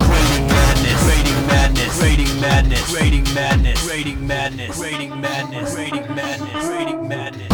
Rating madness, rating madness, rating madness, rating madness, rating madness, rating madness. rating madness.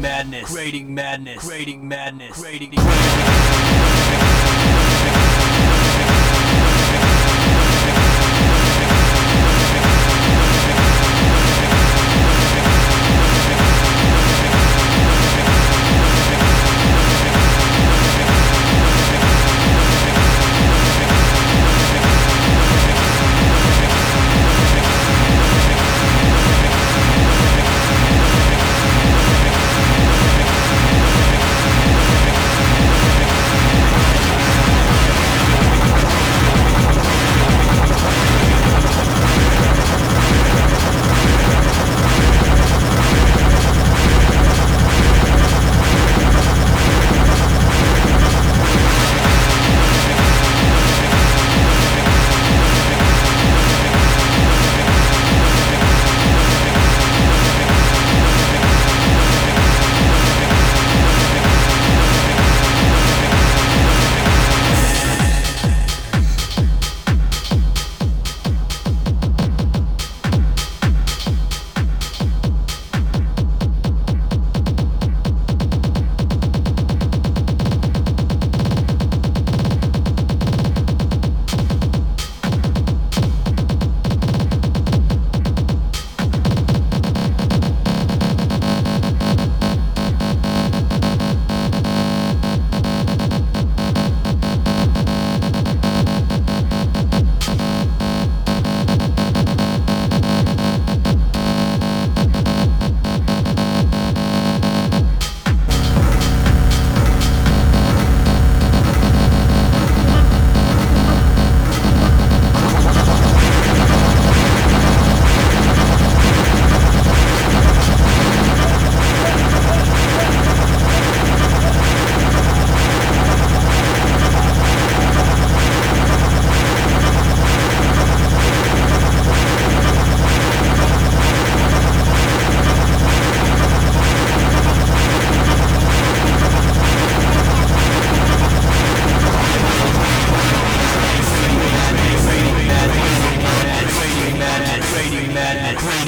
Madness, creating madness, creating madness, creating madness, great